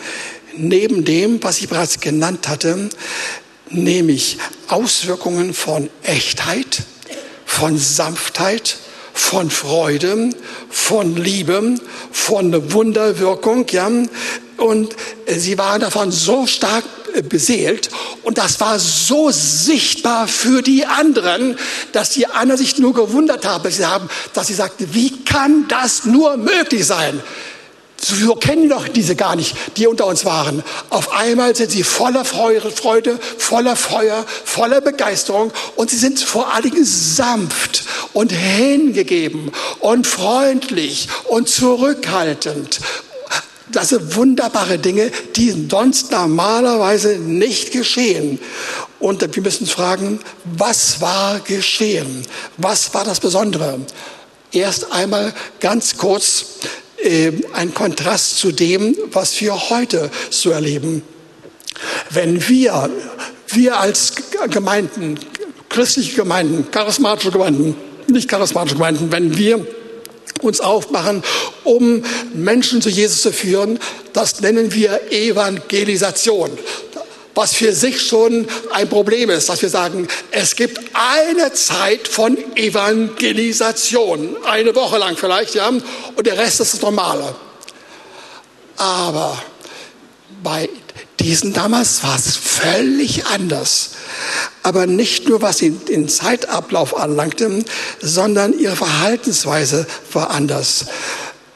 neben dem, was ich bereits genannt hatte, nämlich Auswirkungen von Echtheit, von Sanftheit, von Freude, von Liebe, von Wunderwirkung, ja. Und sie waren davon so stark beseelt und das war so sichtbar für die anderen, dass die anderen sich nur gewundert haben, dass sie, sagten, wie kann das nur möglich sein? So kennen doch diese gar nicht, die unter uns waren. Auf einmal sind sie voller Freude, voller Feuer, voller Begeisterung und sie sind vor allen Dingen sanft und hingegeben und freundlich und zurückhaltend das sind wunderbare Dinge, die sonst normalerweise nicht geschehen. Und wir müssen fragen, was war geschehen? Was war das Besondere? Erst einmal ganz kurz äh, ein Kontrast zu dem, was wir heute so erleben. Wenn wir, wir als Gemeinden, christliche Gemeinden, charismatische Gemeinden, nicht charismatische Gemeinden, wenn wir uns aufmachen, um Menschen zu Jesus zu führen. Das nennen wir Evangelisation. Was für sich schon ein Problem ist, dass wir sagen, es gibt eine Zeit von Evangelisation, eine Woche lang vielleicht, ja, und der Rest ist das Normale. Aber bei diesen damals war es völlig anders. Aber nicht nur was den Zeitablauf anlangte, sondern ihre Verhaltensweise war anders.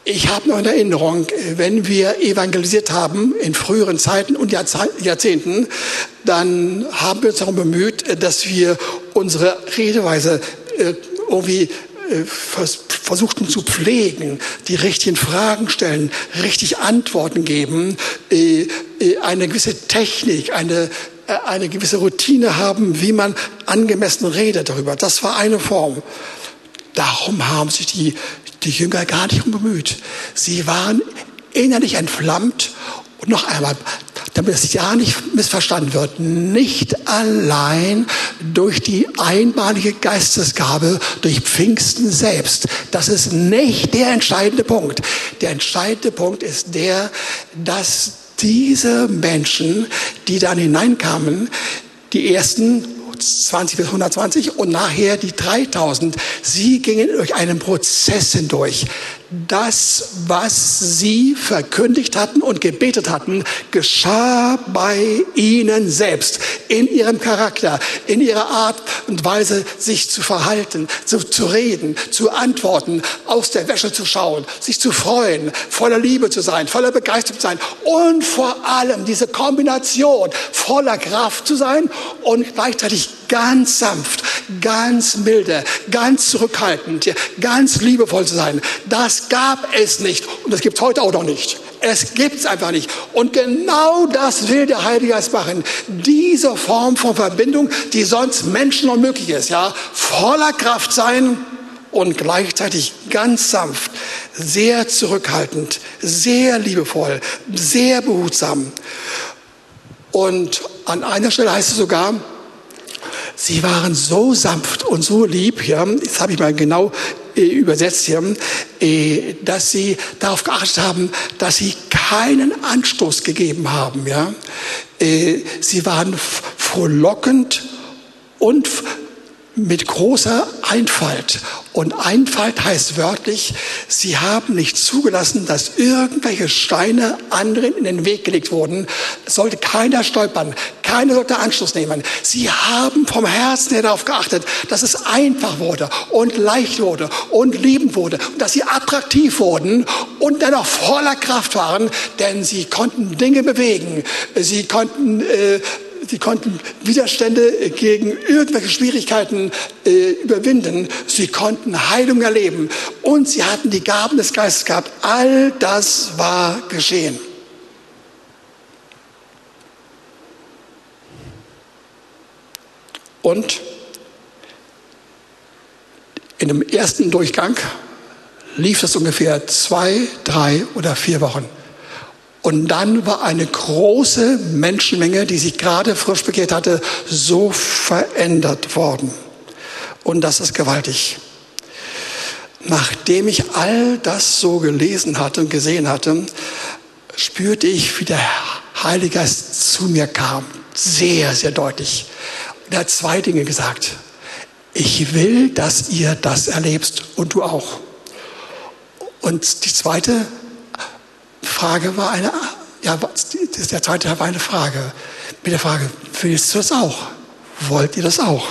Ich habe noch in Erinnerung, wenn wir evangelisiert haben in früheren Zeiten und Jahrzehnten, dann haben wir uns darum bemüht, dass wir unsere Redeweise äh, irgendwie äh, versuchten zu pflegen, die richtigen Fragen stellen, richtig Antworten geben, äh, eine gewisse Technik, eine, eine gewisse Routine haben, wie man angemessen redet darüber. Das war eine Form. Darum haben sich die, die Jünger gar nicht bemüht. Sie waren innerlich entflammt und noch einmal, damit es ja nicht missverstanden wird, nicht allein durch die einmalige Geistesgabe, durch Pfingsten selbst. Das ist nicht der entscheidende Punkt. Der entscheidende Punkt ist der, dass diese Menschen, die dann hineinkamen, die ersten 20 bis 120 und nachher die 3000. Sie gingen durch einen Prozess hindurch. Das, was sie verkündigt hatten und gebetet hatten, geschah bei ihnen selbst, in ihrem Charakter, in ihrer Art und Weise, sich zu verhalten, zu, zu reden, zu antworten, aus der Wäsche zu schauen, sich zu freuen, voller Liebe zu sein, voller Begeisterung zu sein und vor allem diese Kombination voller Kraft zu sein und gleichzeitig ganz sanft, ganz milde, ganz zurückhaltend, ganz liebevoll zu sein. Das gab es nicht und das gibt es heute auch noch nicht. Es gibt es einfach nicht. Und genau das will der Heilige Geist machen. Diese Form von Verbindung, die sonst Menschen unmöglich ist, ja, voller Kraft sein und gleichzeitig ganz sanft, sehr zurückhaltend, sehr liebevoll, sehr behutsam. Und an einer Stelle heißt es sogar, Sie waren so sanft und so lieb, ja, das habe ich mal genau äh, übersetzt hier, äh, dass sie darauf geachtet haben, dass sie keinen Anstoß gegeben haben, ja. Äh, sie waren frohlockend und mit großer Einfalt. Und Einfalt heißt wörtlich, sie haben nicht zugelassen, dass irgendwelche Steine anderen in den Weg gelegt wurden. Sollte keiner stolpern, keiner sollte Anschluss nehmen. Sie haben vom Herzen her darauf geachtet, dass es einfach wurde und leicht wurde und liebend wurde und dass sie attraktiv wurden und dann auch voller Kraft waren, denn sie konnten Dinge bewegen. Sie konnten äh, Sie konnten Widerstände gegen irgendwelche Schwierigkeiten äh, überwinden. Sie konnten Heilung erleben. Und sie hatten die Gaben des Geistes gehabt. All das war geschehen. Und in dem ersten Durchgang lief das ungefähr zwei, drei oder vier Wochen. Und dann war eine große Menschenmenge, die sich gerade frisch bekehrt hatte, so verändert worden. Und das ist gewaltig. Nachdem ich all das so gelesen hatte und gesehen hatte, spürte ich, wie der Heilige Geist zu mir kam. Sehr, sehr deutlich. Und er hat zwei Dinge gesagt. Ich will, dass ihr das erlebst und du auch. Und die zweite Frage war eine, ja, der zweite Teil war eine Frage. Mit der Frage, willst du das auch? Wollt ihr das auch?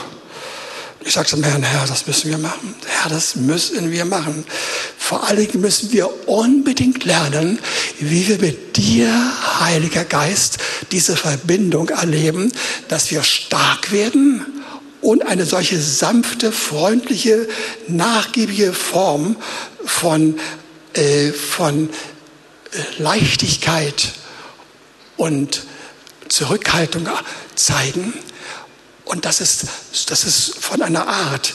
Ich sage zum Herrn, Herr, das müssen wir machen. Herr, das müssen wir machen. Vor allen Dingen müssen wir unbedingt lernen, wie wir mit dir, Heiliger Geist, diese Verbindung erleben, dass wir stark werden und eine solche sanfte, freundliche, nachgiebige Form von, äh, von Leichtigkeit und Zurückhaltung zeigen. Und das ist, das ist von einer Art,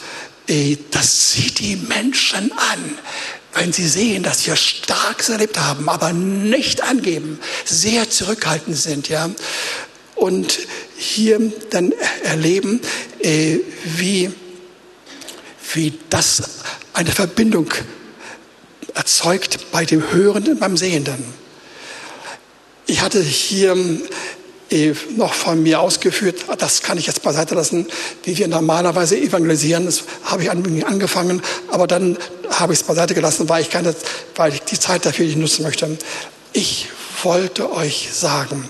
das zieht die Menschen an, wenn sie sehen, dass wir Starkes erlebt haben, aber nicht angeben, sehr zurückhaltend sind, ja. Und hier dann erleben, äh, wie, wie das eine Verbindung erzeugt bei dem Hörenden, beim Sehenden. Ich hatte hier äh, noch von mir ausgeführt, das kann ich jetzt beiseite lassen, wie wir normalerweise evangelisieren. Das habe ich angefangen, aber dann habe ich es beiseite gelassen, weil ich, keine, weil ich die Zeit dafür nicht nutzen möchte. Ich wollte euch sagen,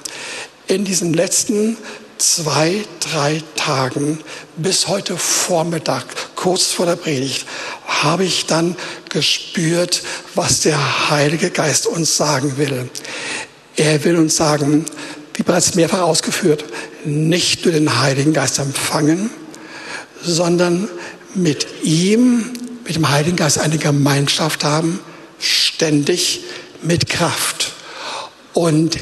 in diesen letzten zwei, drei Tagen bis heute Vormittag, kurz vor der Predigt, habe ich dann gespürt, was der Heilige Geist uns sagen will. Er will uns sagen, wie bereits mehrfach ausgeführt, nicht nur den Heiligen Geist empfangen, sondern mit ihm, mit dem Heiligen Geist eine Gemeinschaft haben, ständig mit Kraft. Und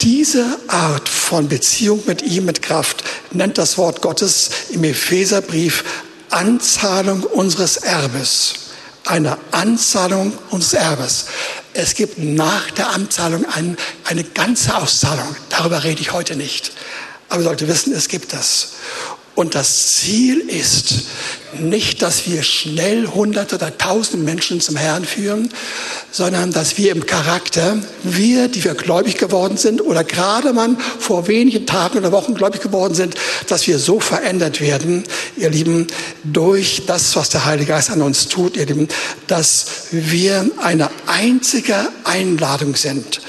diese Art von Beziehung mit ihm, mit Kraft, nennt das Wort Gottes im Epheserbrief Anzahlung unseres Erbes. Eine Anzahlung unseres Erbes. Es gibt nach der Anzahlung ein, eine ganze Auszahlung. Darüber rede ich heute nicht. Aber ihr solltet wissen, es gibt das. Und das Ziel ist nicht, dass wir schnell hunderte oder tausend Menschen zum Herrn führen, sondern dass wir im Charakter, wir, die wir gläubig geworden sind oder gerade man vor wenigen Tagen oder Wochen gläubig geworden sind, dass wir so verändert werden, ihr Lieben, durch das, was der Heilige Geist an uns tut, ihr Lieben, dass wir eine einzige Einladung sind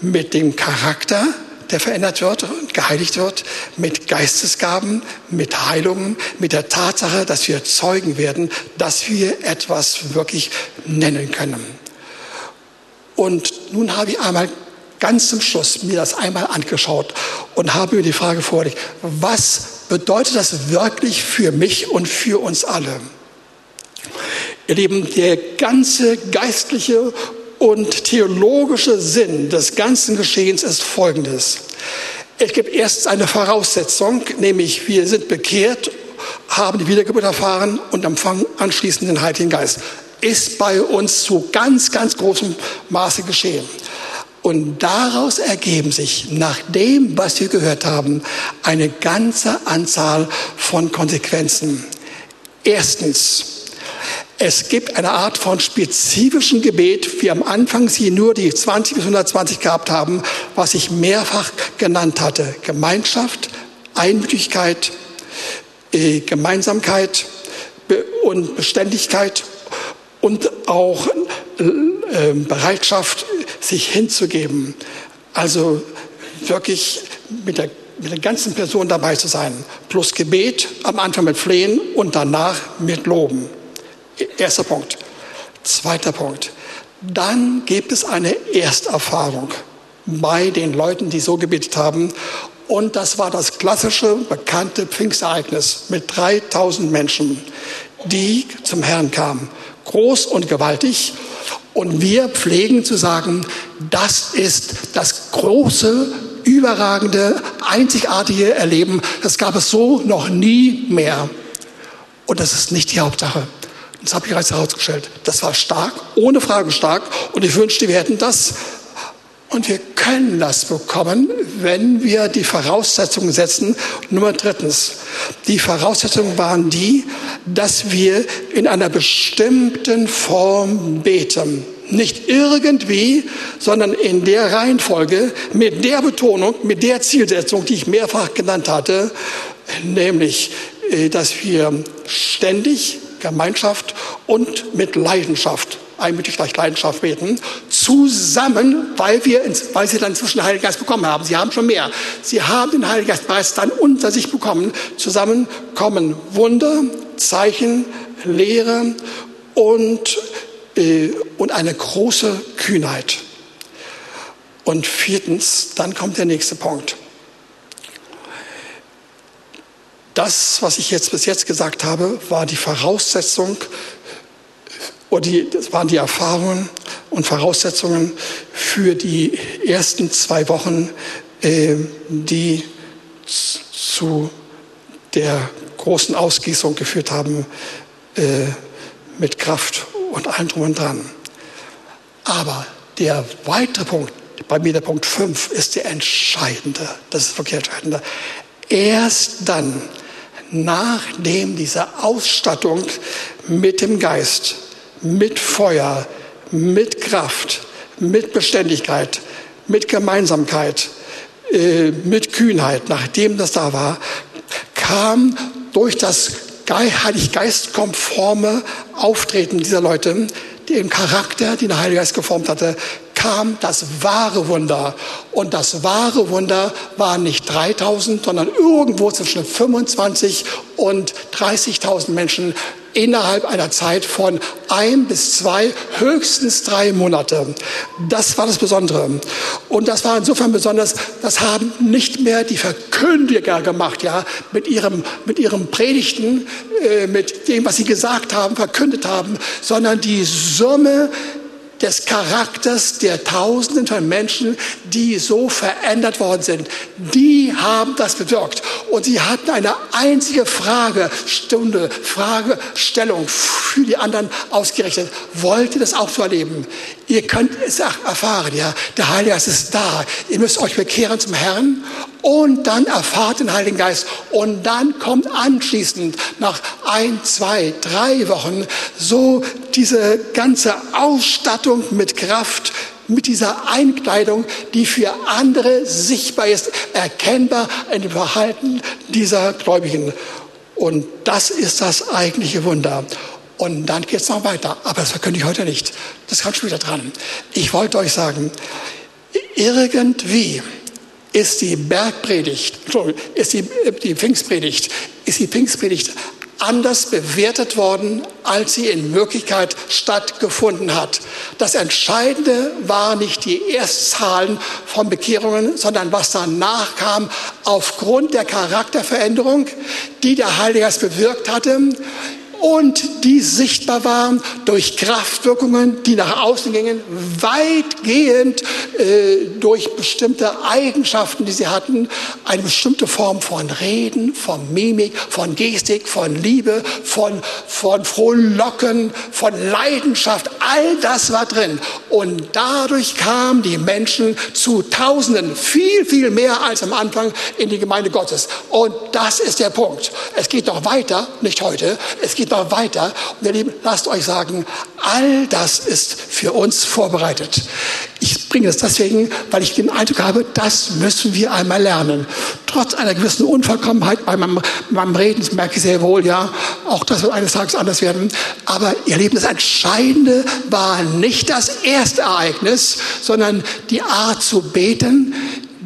mit dem Charakter, der verändert wird und geheiligt wird, mit Geistesgaben, mit Heilungen, mit der Tatsache, dass wir Zeugen werden, dass wir etwas wirklich nennen können. Und nun habe ich einmal ganz zum Schluss mir das einmal angeschaut und habe mir die Frage vorgelegt, was bedeutet das wirklich für mich und für uns alle? Ihr Lieben, der ganze geistliche und theologische Sinn des ganzen Geschehens ist folgendes. Es gibt erst eine Voraussetzung, nämlich wir sind bekehrt, haben die Wiedergeburt erfahren und empfangen anschließend den Heiligen Geist. Ist bei uns zu ganz, ganz großem Maße geschehen. Und daraus ergeben sich, nach dem, was wir gehört haben, eine ganze Anzahl von Konsequenzen. Erstens, es gibt eine Art von spezifischen Gebet, wie am Anfang Sie nur die 20 bis 120 gehabt haben, was ich mehrfach genannt hatte. Gemeinschaft, Einmütigkeit, äh, Gemeinsamkeit und Beständigkeit und auch äh, Bereitschaft, sich hinzugeben. Also wirklich mit der, mit der ganzen Person dabei zu sein. Plus Gebet, am Anfang mit Flehen und danach mit Loben. Erster Punkt. Zweiter Punkt. Dann gibt es eine Ersterfahrung bei den Leuten, die so gebetet haben. Und das war das klassische, bekannte Pfingstereignis mit 3000 Menschen, die zum Herrn kamen. Groß und gewaltig. Und wir pflegen zu sagen, das ist das große, überragende, einzigartige Erleben. Das gab es so noch nie mehr. Und das ist nicht die Hauptsache. Das habe ich bereits herausgestellt. Das war stark, ohne Frage stark. Und ich wünschte, wir hätten das und wir können das bekommen, wenn wir die Voraussetzungen setzen. Nummer drittens, die Voraussetzungen waren die, dass wir in einer bestimmten Form beten. Nicht irgendwie, sondern in der Reihenfolge, mit der Betonung, mit der Zielsetzung, die ich mehrfach genannt hatte, nämlich, äh, dass wir ständig Gemeinschaft und mit Leidenschaft einmütig gleich Leidenschaft beten, zusammen, weil, wir, weil sie dann inzwischen den Heiligen Geist bekommen haben. Sie haben schon mehr. Sie haben den Heiligen Geist bereits dann unter sich bekommen. Zusammen kommen Wunder, Zeichen, Lehre und, äh, und eine große Kühnheit. Und viertens, dann kommt der nächste Punkt. Das, was ich jetzt bis jetzt gesagt habe, war die Voraussetzung und die, das waren die Erfahrungen und Voraussetzungen für die ersten zwei Wochen, äh, die zu der großen Ausgießung geführt haben äh, mit Kraft und allem drum und dran. Aber der weitere Punkt, bei mir der Punkt 5, ist der entscheidende. Das ist wirklich entscheidende. Erst dann, nachdem diese Ausstattung mit dem Geist mit Feuer, mit Kraft, mit Beständigkeit, mit Gemeinsamkeit, äh, mit Kühnheit, nachdem das da war, kam durch das Heiliggeist-konforme Auftreten dieser Leute, den Charakter, den der Heilige Geist geformt hatte, kam das wahre Wunder. Und das wahre Wunder war nicht 3000, sondern irgendwo zwischen 25 und 30.000 Menschen innerhalb einer Zeit von ein bis zwei, höchstens drei Monate. Das war das Besondere. Und das war insofern besonders, das haben nicht mehr die Verkündiger gemacht, ja, mit ihrem, mit ihrem Predigten, äh, mit dem, was sie gesagt haben, verkündet haben, sondern die Summe des Charakters der Tausenden von Menschen, die so verändert worden sind. Die haben das bewirkt. Und sie hatten eine einzige Fragestunde, Fragestellung für die anderen ausgerichtet. Wollt ihr das auch so erleben? Ihr könnt es erfahren, ja. Der Heilige Geist ist da. Ihr müsst euch bekehren zum Herrn und dann erfahrt den Heiligen Geist. Und dann kommt anschließend nach ein, zwei, drei Wochen so diese ganze Ausstattung mit Kraft, mit dieser Einkleidung, die für andere sichtbar ist, erkennbar in dem Verhalten dieser Gläubigen. Und das ist das eigentliche Wunder. Und dann geht es noch weiter. Aber das verkünde ich heute nicht. Das kommt später dran. Ich wollte euch sagen, irgendwie ist die Bergpredigt, ist die, die Pfingstpredigt, ist die Pfingstpredigt anders bewertet worden, als sie in Wirklichkeit stattgefunden hat. Das Entscheidende war nicht die Erstzahlen von Bekehrungen, sondern was danach kam aufgrund der Charakterveränderung, die der Heilige Geist bewirkt hatte und die sichtbar waren durch Kraftwirkungen, die nach außen gingen, weitgehend äh, durch bestimmte Eigenschaften, die sie hatten, eine bestimmte Form von Reden, von Mimik, von Gestik, von Liebe, von, von Frohlocken, von Leidenschaft, all das war drin. Und dadurch kamen die Menschen zu Tausenden, viel, viel mehr als am Anfang in die Gemeinde Gottes. Und das ist der Punkt. Es geht noch weiter, nicht heute, es geht noch weiter. Und ihr Lieben, lasst euch sagen, all das ist für uns vorbereitet. Ich bringe das deswegen, weil ich den Eindruck habe, das müssen wir einmal lernen. Trotz einer gewissen Unvollkommenheit bei meinem, meinem Reden, merke ich sehr wohl, ja, auch das wird eines Tages anders werden. Aber ihr Leben, das Entscheidende war nicht das erste Ereignis, sondern die Art zu beten,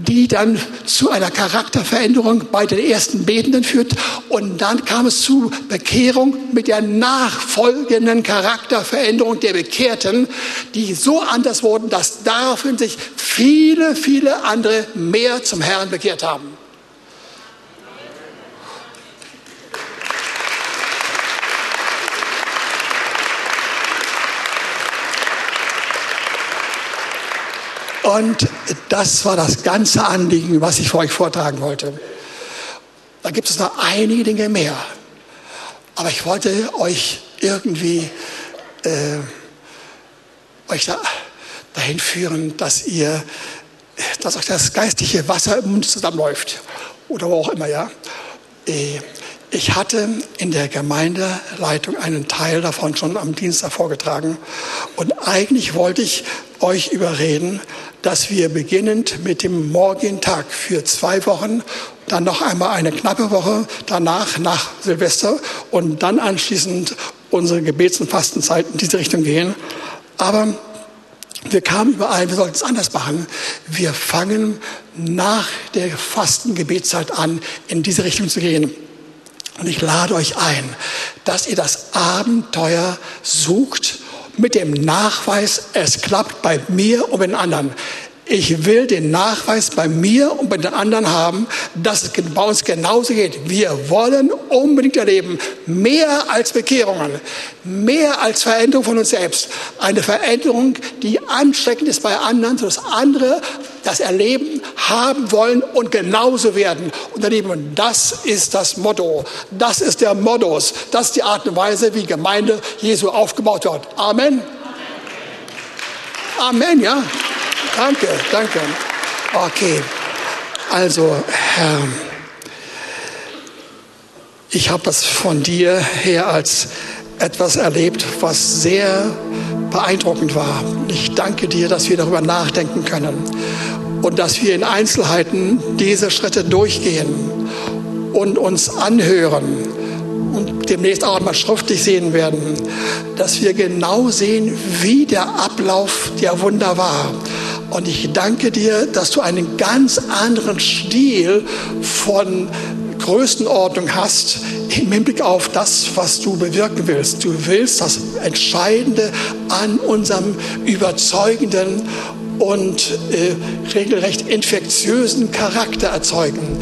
die dann zu einer Charakterveränderung bei den ersten Betenden führt. Und dann kam es zu Bekehrung mit der nachfolgenden Charakterveränderung der Bekehrten, die so anders wurden, dass daraufhin sich viele, viele andere mehr zum Herrn bekehrt haben. Und das war das ganze Anliegen, was ich für euch vortragen wollte. Da gibt es noch einige Dinge mehr. Aber ich wollte euch irgendwie äh, euch da, dahin führen, dass ihr, dass euch das geistliche Wasser im Mund zusammenläuft. Oder wo auch immer, ja. Äh, ich hatte in der Gemeindeleitung einen Teil davon schon am Dienstag vorgetragen. Und eigentlich wollte ich euch überreden, dass wir beginnend mit dem morgigen Tag für zwei Wochen, dann noch einmal eine knappe Woche danach nach Silvester und dann anschließend unsere Gebets- und Fastenzeit in diese Richtung gehen. Aber wir kamen überall, wir sollten es anders machen. Wir fangen nach der Fastengebetszeit an, in diese Richtung zu gehen. Und ich lade euch ein, dass ihr das Abenteuer sucht mit dem Nachweis, es klappt bei mir und bei den anderen. Ich will den Nachweis bei mir und bei den anderen haben, dass es bei uns genauso geht. Wir wollen unbedingt erleben, mehr als Bekehrungen, mehr als Veränderung von uns selbst. Eine Veränderung, die ansteckend ist bei anderen, sodass andere das Erleben haben wollen und genauso werden und erleben. Das ist das Motto. Das ist der Modus. Das ist die Art und Weise, wie Gemeinde Jesu aufgebaut wird. Amen. Amen, ja. Danke, danke. Okay, also Herr, ich habe das von dir her als etwas erlebt, was sehr beeindruckend war. Ich danke dir, dass wir darüber nachdenken können und dass wir in Einzelheiten diese Schritte durchgehen und uns anhören und demnächst auch einmal schriftlich sehen werden, dass wir genau sehen, wie der Ablauf der Wunder war und ich danke dir, dass du einen ganz anderen Stil von Größenordnung hast im Hinblick auf das, was du bewirken willst. Du willst das Entscheidende an unserem überzeugenden und äh, regelrecht infektiösen Charakter erzeugen.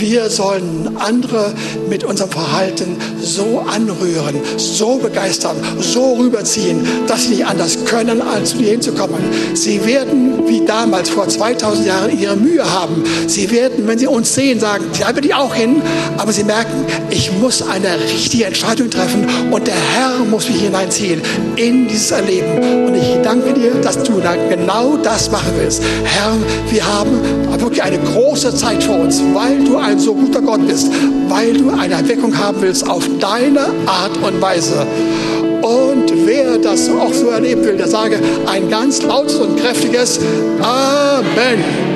Wir sollen andere mit unserem Verhalten so anrühren, so begeistern, so rüberziehen, dass sie nicht anders können, als zu dir hinzukommen. Sie werden, wie damals vor 2000 Jahren, ihre Mühe haben. Sie werden, wenn sie uns sehen, sagen, da will ich auch hin. Aber sie merken, ich muss eine richtige Entscheidung treffen und der Herr muss mich hineinziehen in dieses Erleben. Und ich danke dir, dass du da genau das machen willst. Herr, wir haben wirklich eine große Zeit vor uns, weil du ein so guter Gott bist, weil du eine Erweckung haben willst auf deine Art und Weise. Und wer das auch so erleben will, der sage ein ganz lautes und kräftiges Amen.